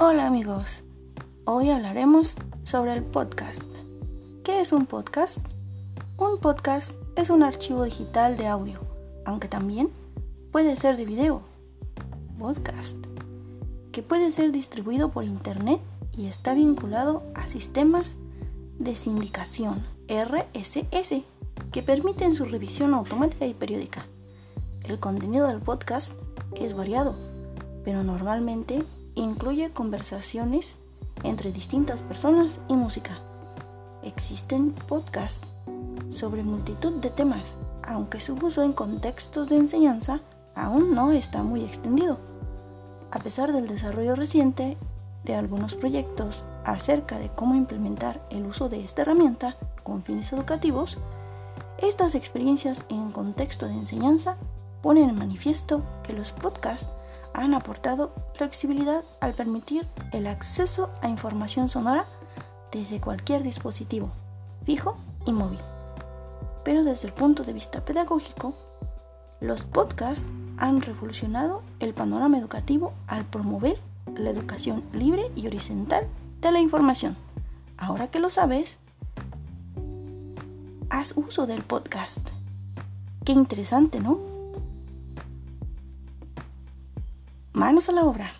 Hola amigos, hoy hablaremos sobre el podcast. ¿Qué es un podcast? Un podcast es un archivo digital de audio, aunque también puede ser de video. Podcast, que puede ser distribuido por internet y está vinculado a sistemas de sindicación RSS que permiten su revisión automática y periódica. El contenido del podcast es variado, pero normalmente incluye conversaciones entre distintas personas y música. Existen podcasts sobre multitud de temas, aunque su uso en contextos de enseñanza aún no está muy extendido. A pesar del desarrollo reciente de algunos proyectos acerca de cómo implementar el uso de esta herramienta con fines educativos, estas experiencias en contexto de enseñanza ponen en manifiesto que los podcasts han aportado flexibilidad al permitir el acceso a información sonora desde cualquier dispositivo, fijo y móvil. Pero desde el punto de vista pedagógico, los podcasts han revolucionado el panorama educativo al promover la educación libre y horizontal de la información. Ahora que lo sabes, haz uso del podcast. Qué interesante, ¿no? Manos a la obra.